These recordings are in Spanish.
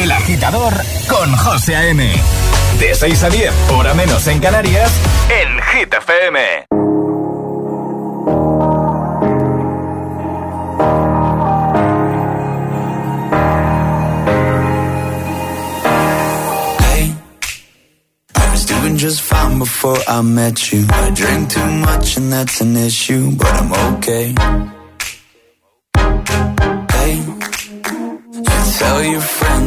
El agitador con José A.M. De 6 a 10, hora menos en Canarias, en Hit FM. Just fine before I met you. I drink too much and that's an issue, but I'm okay. Hey, you tell your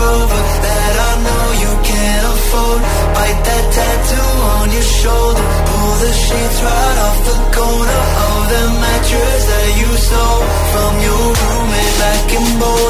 Rover that I know you can't afford. Bite that tattoo on your shoulder. Pull the sheets right off the corner of the mattress that you stole from your roommate back in Boulder.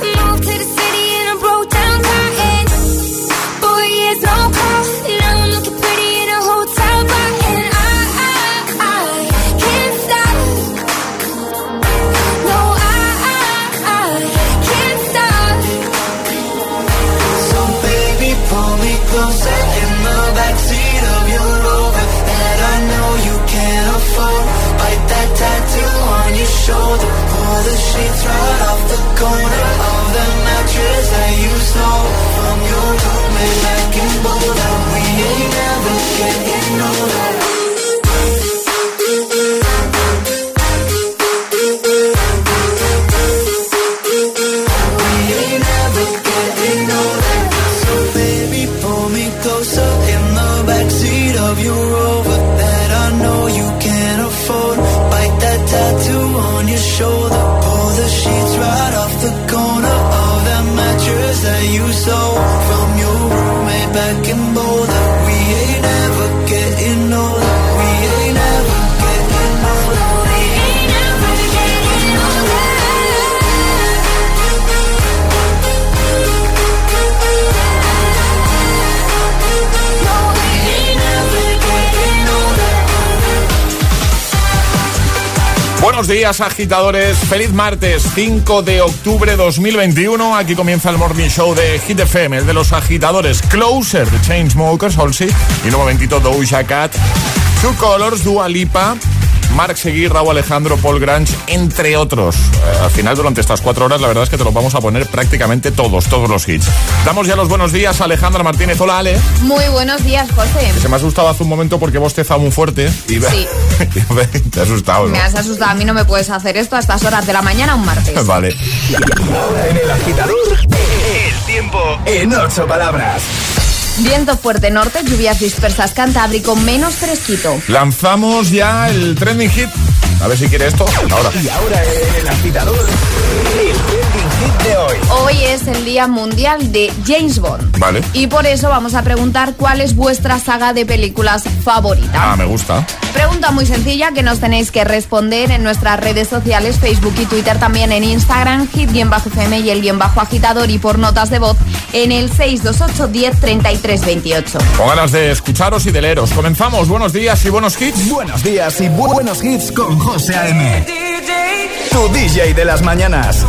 Right off the corner Buenos días, agitadores. Feliz martes, 5 de octubre 2021. Aquí comienza el Morning Show de Hit FM, el de los agitadores. Closer, The Chainsmokers, Halsey. Y un momentito, Doja Cat. Two Colors, Dua Lipa. Mark Seguí, Raúl Alejandro, Paul Grange, entre otros. Eh, al final, durante estas cuatro horas, la verdad es que te los vamos a poner prácticamente todos, todos los hits. Damos ya los buenos días a Alejandra Martínez. Hola, Ale. Muy buenos días, José. Se me ha asustado hace un momento porque vos te muy fuerte. Y Sí. te has asustado, ¿no? Me has asustado. A mí no me puedes hacer esto a estas horas de la mañana un martes. Vale. Ahora en el agitador, el tiempo en ocho palabras. Viento fuerte norte, lluvias dispersas cantábrico, menos fresquito. Lanzamos ya el trending hit. A ver si quiere esto. Ahora. Y ahora el agitador, el hit de hoy. Hoy es el Día Mundial de James Bond. Vale. Y por eso vamos a preguntar cuál es vuestra saga de películas favorita. Ah, me gusta. Pregunta muy sencilla que nos tenéis que responder en nuestras redes sociales, Facebook y Twitter, también en Instagram, hit-fm y el guion bajo agitador y por notas de voz en el 628 10 33 28. Con ganas de escucharos y de leeros. Comenzamos. Buenos días y buenos hits. Buenos días y bu- buenos hits con José Tu DJ de las mañanas.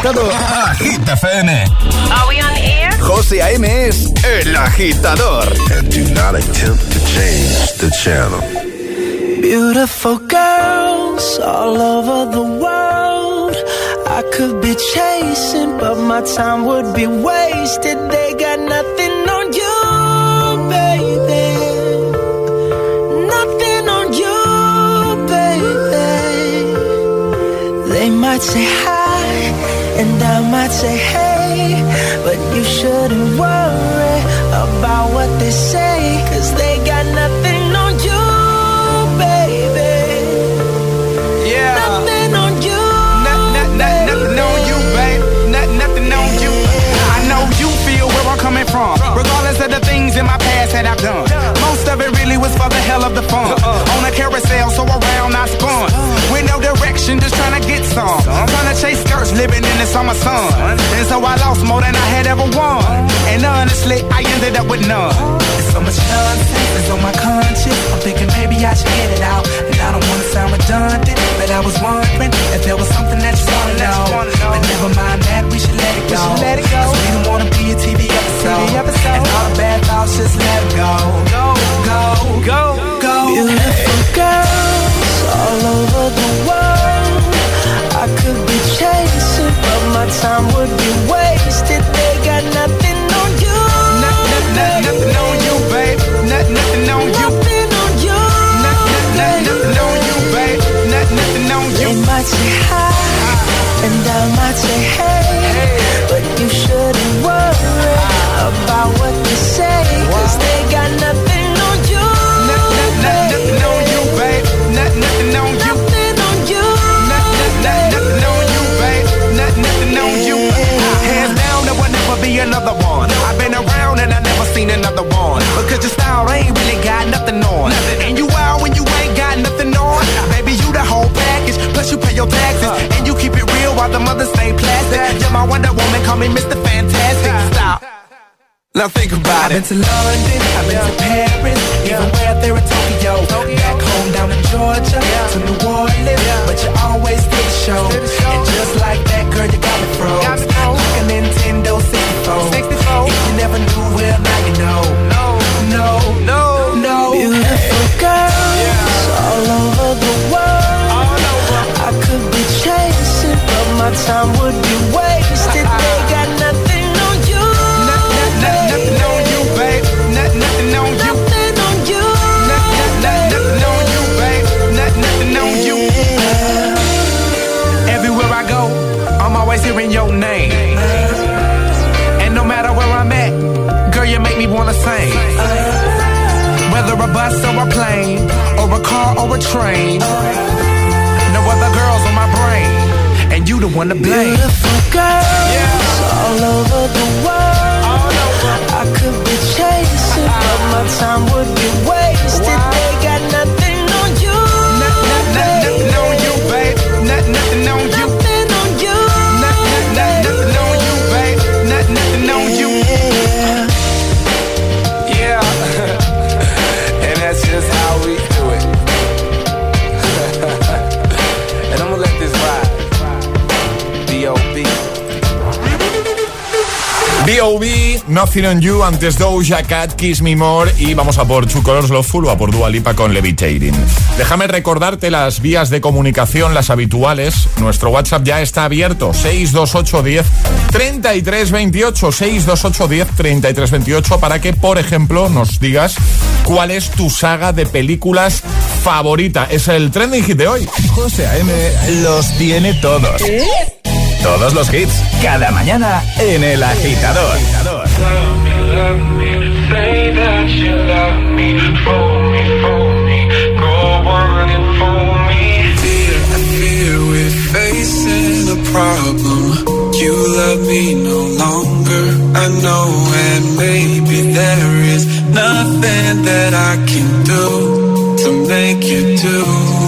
conectado since I'm a son. And so I lost more than I had ever won. And honestly, I ended up with none. There's so much nonsense it's on my conscience. I'm thinking maybe I should get it out. And I don't wanna sound redundant, but I was wondering if there was something that you wanna know. But never mind that, we should let it go. We, let it go. Cause we don't wanna be a TV episode. TV episode. And all the bad thoughts, just let go. Go, go, go, go. Beautiful girls all over the world my time would be wasted. They got nothing on you. Nothing, nothing, nothing on you, babe. Nothing, nothing on you. Nothing on you. Nothing, nothing, on you, babe. Nothing, nothing on you. They might say hi, and I might say hey, hey. but you shouldn't worry about what they say, cause they got nothing. another one. I've been around and I never seen another one. Because your style ain't really got nothing on. And you out when you ain't got nothing on. Baby, you the whole package. Plus you pay your taxes. And you keep it real while the mothers stay plastic. You're my Wonder Woman, call me Mr. Fantastic. Stop. Now think about it. I've been to London, I've been yeah. to Paris, yeah. even where there in Tokyo. Tokyo. Back home down in Georgia, yeah. to New Orleans, but you always did the show. And just like that, girl, you got me froze. Got me froze. Like a Nintendo 64. If you never knew, well now you know. No, no, no, no. Beautiful girls all over the world. I could be chasing, but my time would be wasted. On You, antes Doja Cat, Kiss Me More y vamos a por Two Colors Loveful o a por Dua Lipa con Levitating. Déjame recordarte las vías de comunicación, las habituales. Nuestro WhatsApp ya está abierto, 628 10 33 28, 628 10 33 28 para que, por ejemplo, nos digas cuál es tu saga de películas favorita. Es el trending hit de hoy. José A.M. los tiene todos. Todos los hits, cada mañana en El Agitador. Say that you love me, fool me, fool me, go on and fool me. Fear we're facing a problem. You love me no longer, I know, and maybe there is nothing that I can do to make you do.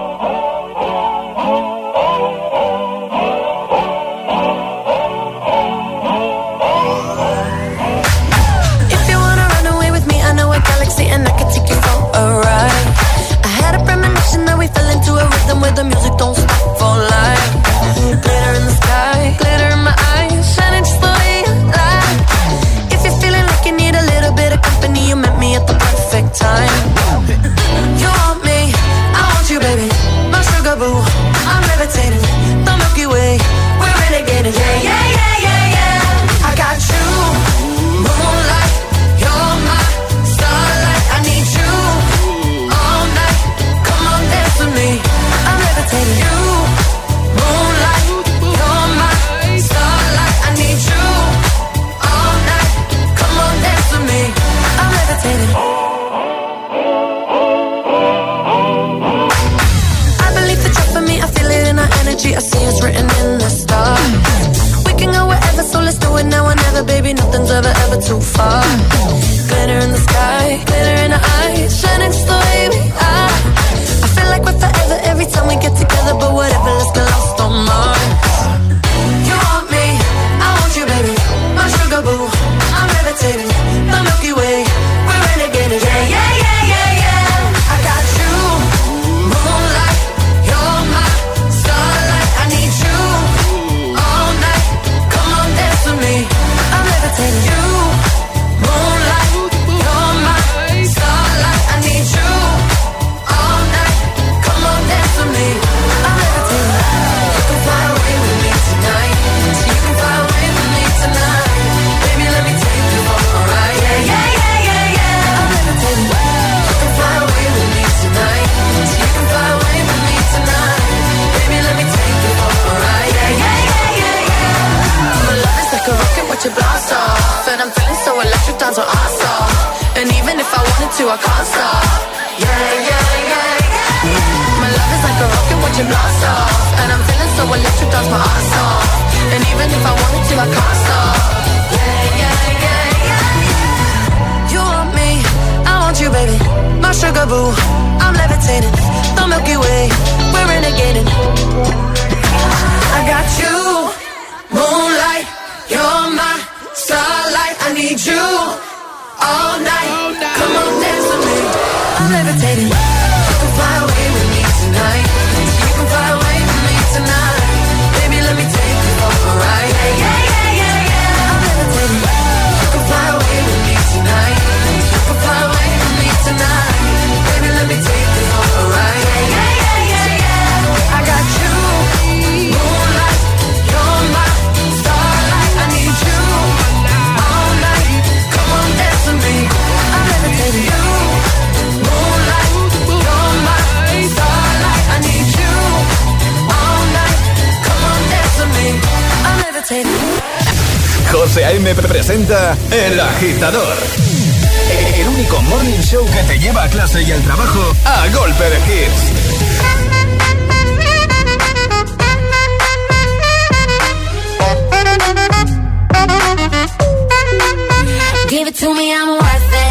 levitating. José A.M. presenta El Agitador. El único morning show que te lleva a clase y al trabajo a golpe de hits. Give it to me, I'm worth it.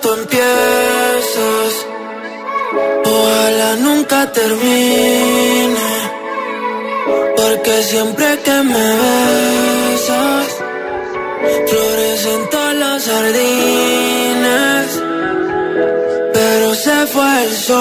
tú empiezas. Ojalá nunca termine. Porque siempre que me besas, florecen todas las sardinas. Pero se fue el sol.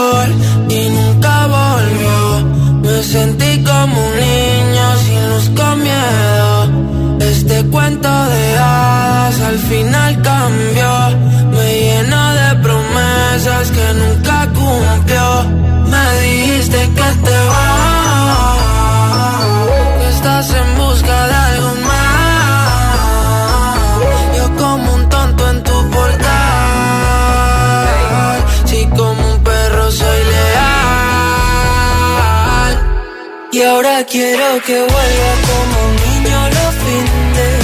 quiero que vuelva como un niño los fines.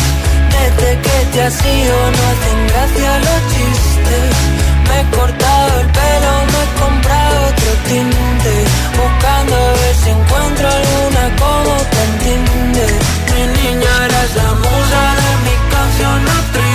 Desde que te has ido no hacen gracia los chistes. Me he cortado el pelo, me he comprado otro tinte. Buscando a ver si encuentro alguna como te entiende. Mi niña eres la musa de mi canción triste.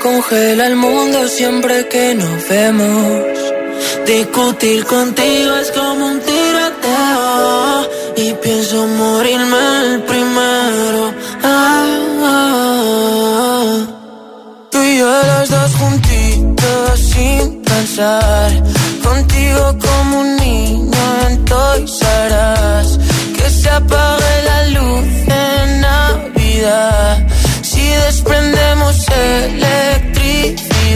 congela el mundo siempre que nos vemos. Discutir contigo es como un tiroteo y pienso morirme el primero. Ah, ah, ah. Tú y yo los dos juntitos sin pensar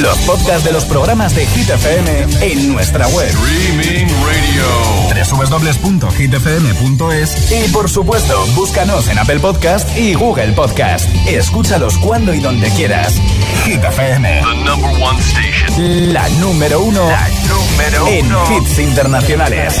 Los podcasts de los programas de Hit FM en nuestra web. Streaming Radio. www.hitfm.es y por supuesto, búscanos en Apple Podcast y Google Podcast. Escúchalos cuando y donde quieras. Hit FM. The number one station. La número uno La número en uno. hits internacionales.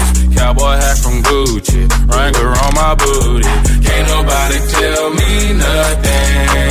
Booty. Can't nobody tell me nothing.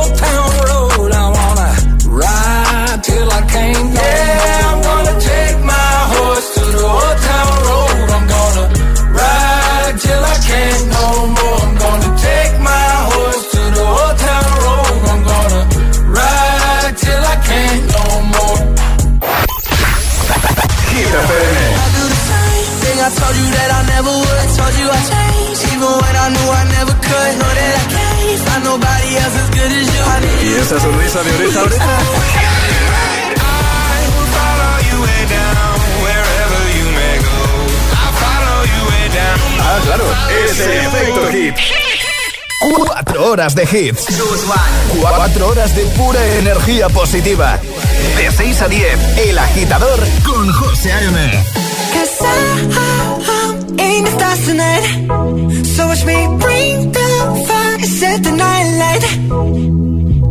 esa sonrisa de oreja a oreja. Ah, claro, ese efecto hit. Cuatro horas de hits. Cuatro horas de pura energía positiva. De 6 a 10, El Agitador con José A.M. In the stars tonight. So watch me bring the fire, set the night light.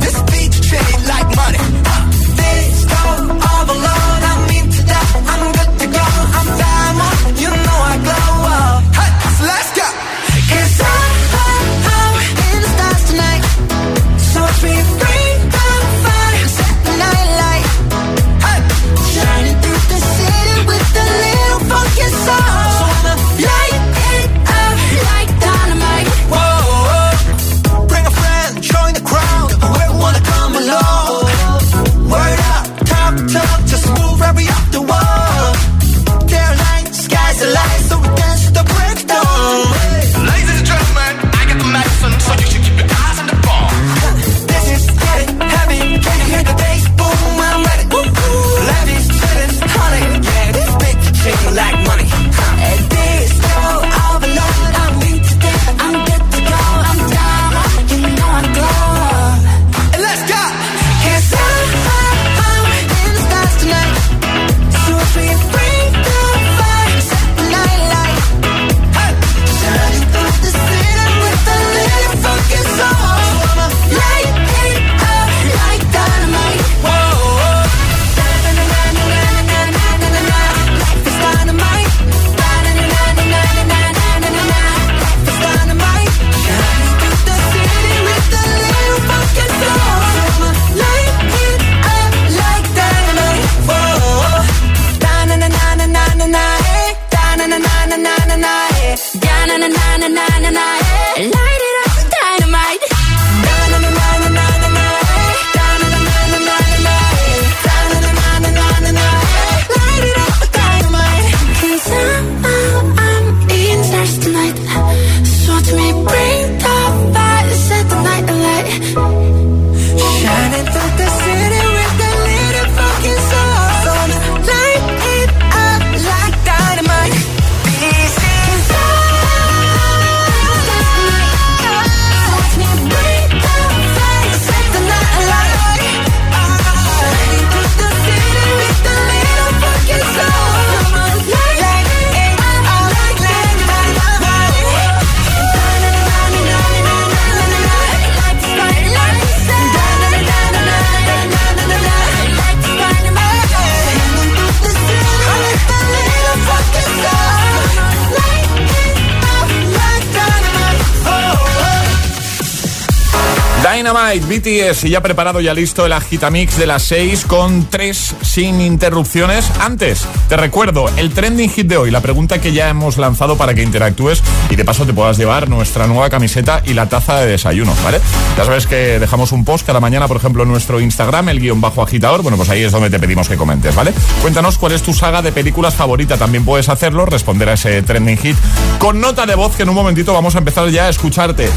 BTS y ya preparado, ya listo el agitamix de las 6 con 3 sin interrupciones. Antes, te recuerdo el trending hit de hoy, la pregunta que ya hemos lanzado para que interactúes y de paso te puedas llevar nuestra nueva camiseta y la taza de desayuno, ¿vale? Ya sabes que dejamos un post cada mañana, por ejemplo, en nuestro Instagram, el guion bajo agitador. Bueno, pues ahí es donde te pedimos que comentes, ¿vale? Cuéntanos cuál es tu saga de películas favorita. También puedes hacerlo, responder a ese trending hit con nota de voz que en un momentito vamos a empezar ya a escucharte.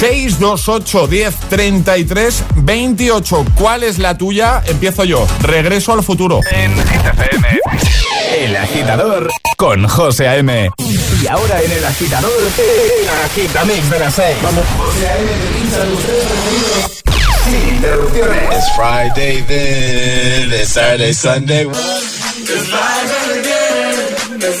628 10 33 28. ¿Cuál es la tuya? Empiezo yo. Regreso al futuro. En GTFM. El agitador con José A.M. Y ahora en el agitador, el agitamix de las 6. Vamos. José A.M. Sin interrupciones. It's Friday then. It's Saturday, Sunday. Friday again. It's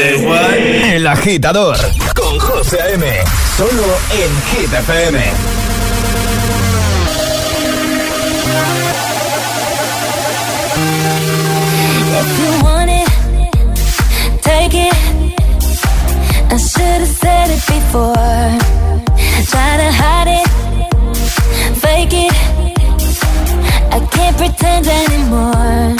Sunday, what? El agitador con José A.M. Solo en GTFM. If you want it, take it. I should have said it before. Try to hide it, fake it. I can't pretend anymore.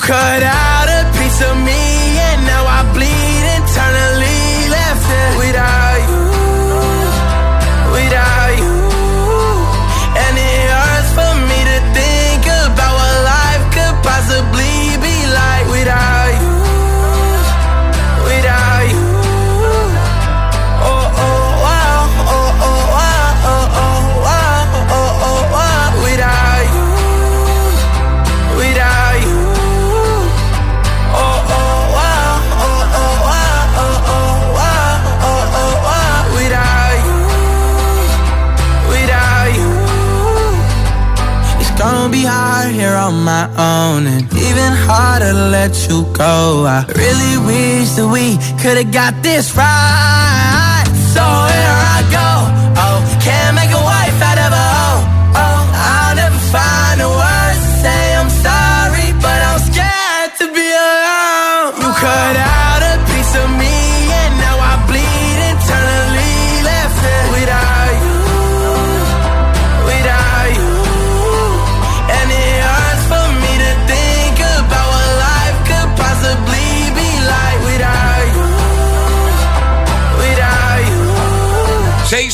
Cut out even harder to let you go. I really wish that we could've got this right.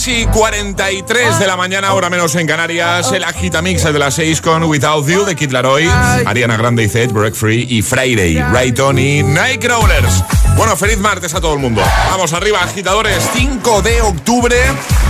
6 y 43 de la mañana, ahora menos en Canarias. El Agitamix de las 6 con Without You de Kid Laroi, Ariana Grande y Zed, Break Free y Friday, Rayton y Nightcrawlers. Bueno, feliz martes a todo el mundo. Vamos arriba, agitadores, 5 de octubre.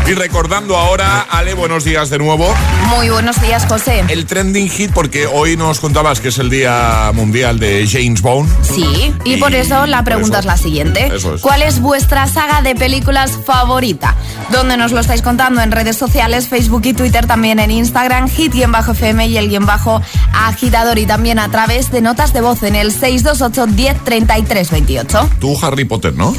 Y recordando ahora, Ale, buenos días de nuevo. Muy buenos días, José. El trending hit, porque hoy nos contabas que es el Día Mundial de James Bond. Sí, y, por eso la pregunta eso. es la siguiente. Eso es. ¿Cuál es vuestra saga de películas favorita? Donde nos lo estáis contando en redes sociales, Facebook y Twitter, también en Instagram, hit y en bajo FM y el guion bajo agitador y también a través de notas de voz en el 628 10 33 28. Tú, Harry Potter, ¿no?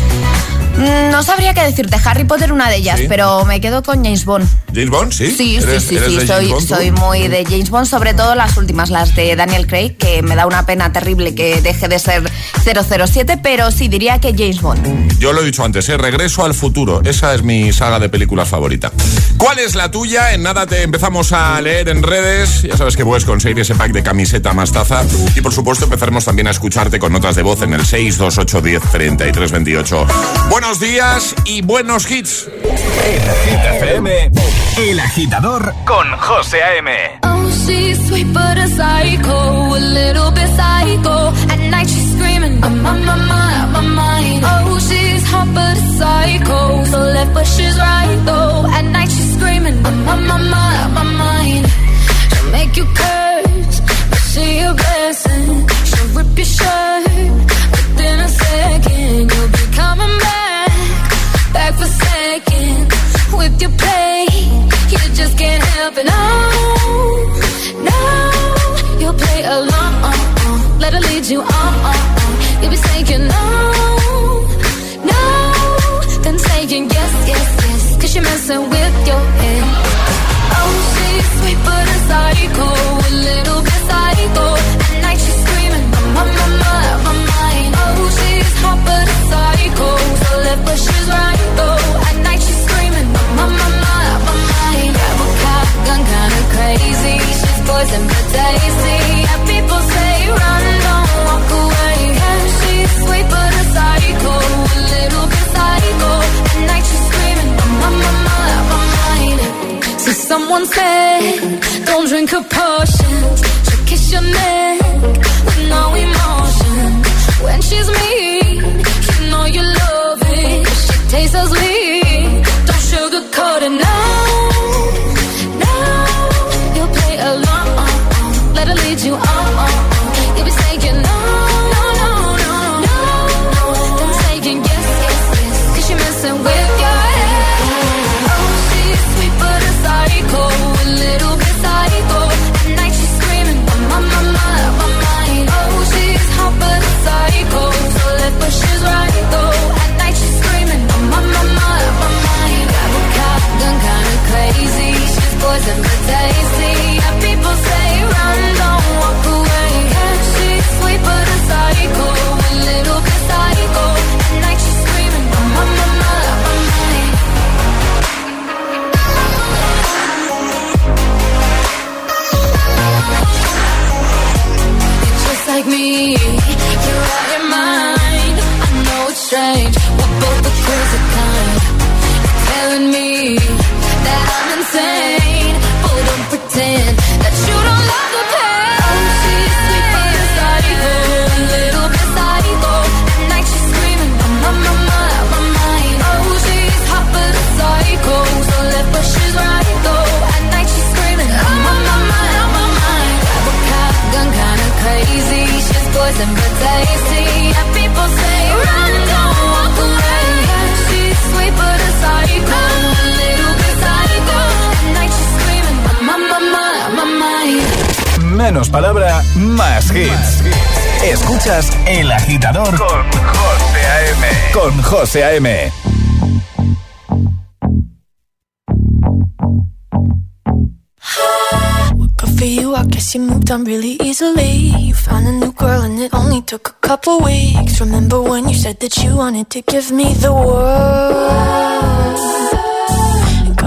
Mm, No sabría qué decirte, Harry Potter una de ellas, Sí. pero me quedo con James Bond. ¿James Bond? Sí. Sí, ¿Eres- sí, sí, sí, soy, Bond, tú? soy muy de James Bond, sobre todo las últimas, las de Daniel Craig, que me da una pena terrible que deje de ser 007, pero sí diría que James Bond. Yo lo he dicho antes, ¿eh? Regreso al futuro. Esa es mi saga de películas favorita. ¿Cuál es la tuya? En nada te empezamos a leer en redes. Ya sabes que puedes conseguir ese pack de camiseta más taza. Y por supuesto empezaremos también a escucharte con notas de voz en el 628 10 33 28. Buenos días y buenos hits. FM, El Agitador con José A.M. Oh, she's sweet but a psycho, a little bit psycho. At night she's screaming, I'm on my mind, my mind. Oh, she's hot but a psycho, so left but she's right though. At night she's screaming, I'm on my mind, my mind. She'll make you curse, but she a blessing. She'll rip your shirt within a second. You'll back for seconds. With your play, you just can't help it. No, no, you'll play along. Let her lead you on. You'll be saying no, no, then saying yes, yes, yes. Cause you're messing with your head. Oh, she's sweet but a psycho, más hits. Escuchas El Agitador con José A.M. Con José A.M. For you, I guess you moved on really easily. You found a new girl, and it only took a couple weeks. Remember when you said that you wanted to give me the world?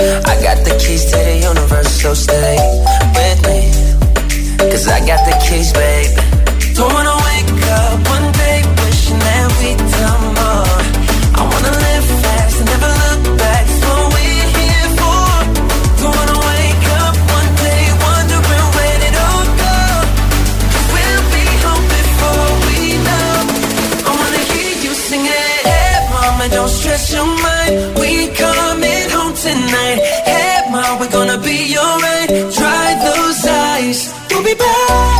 I got the keys to the universe, so stay with me. Cause I got the keys, baby. Don't wanna wake up one day wishing that we'd done Hey, we're gonna be alright. Dry those eyes. We'll be back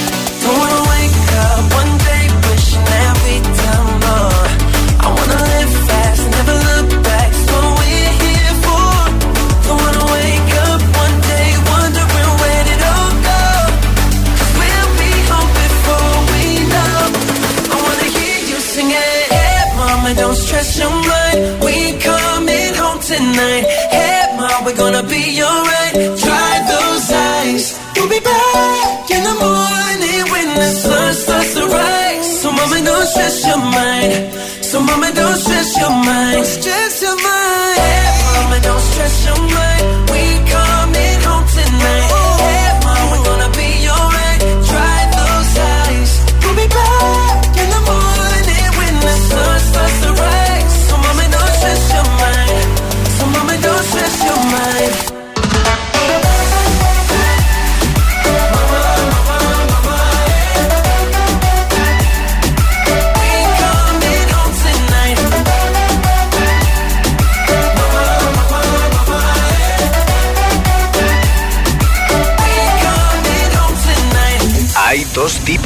Be alright. Dry those eyes. We'll be back in the morning when the sun starts to rise. So, mama, don't stress your mind. So, mama, don't stress your mind. Stress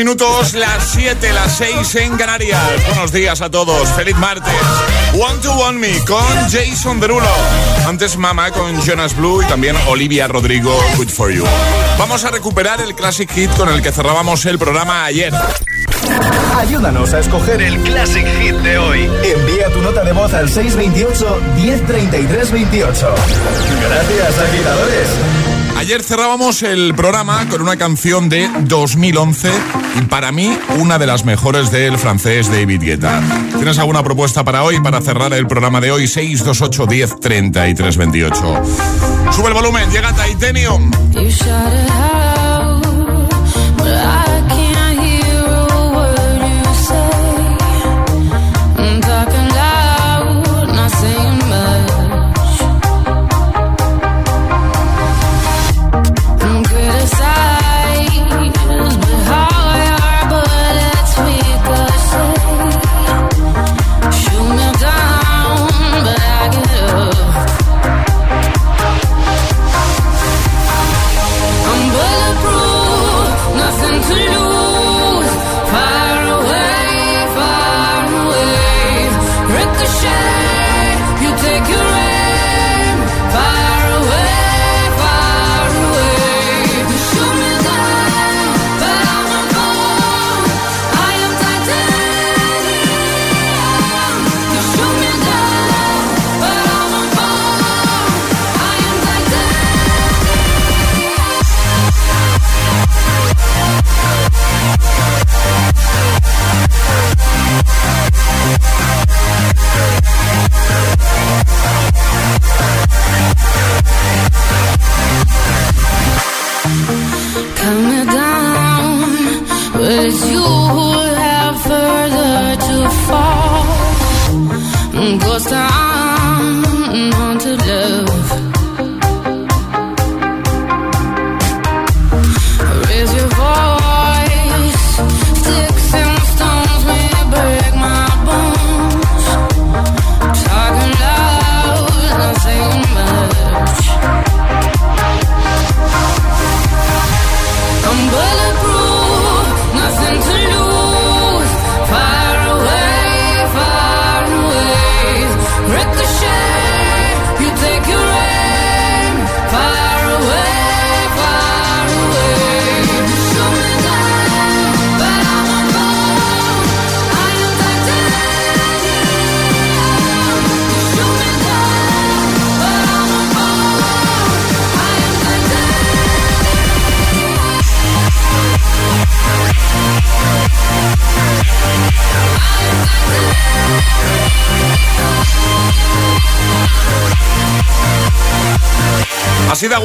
Minutos, las 7, las 6 en Canarias. Buenos días a todos. Feliz martes. One to One Me con Jason Derulo. Antes Mama con Jonas Blue y también Olivia Rodrigo, Good for You. Vamos a recuperar el Classic Hit con el que cerrábamos el programa ayer. Ayúdanos a escoger el Classic Hit de hoy. Envía tu nota de voz al 628 1033 28. Gracias, agitadores. Ayer cerrábamos el programa con una canción de 2011 y para mí una de las mejores del francés David Guetta. ¿Tienes alguna propuesta para hoy, para cerrar el programa de hoy? 628 10 33 28. Sube el volumen, llega Titanium.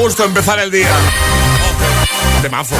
Gusto empezar el día. Temazo.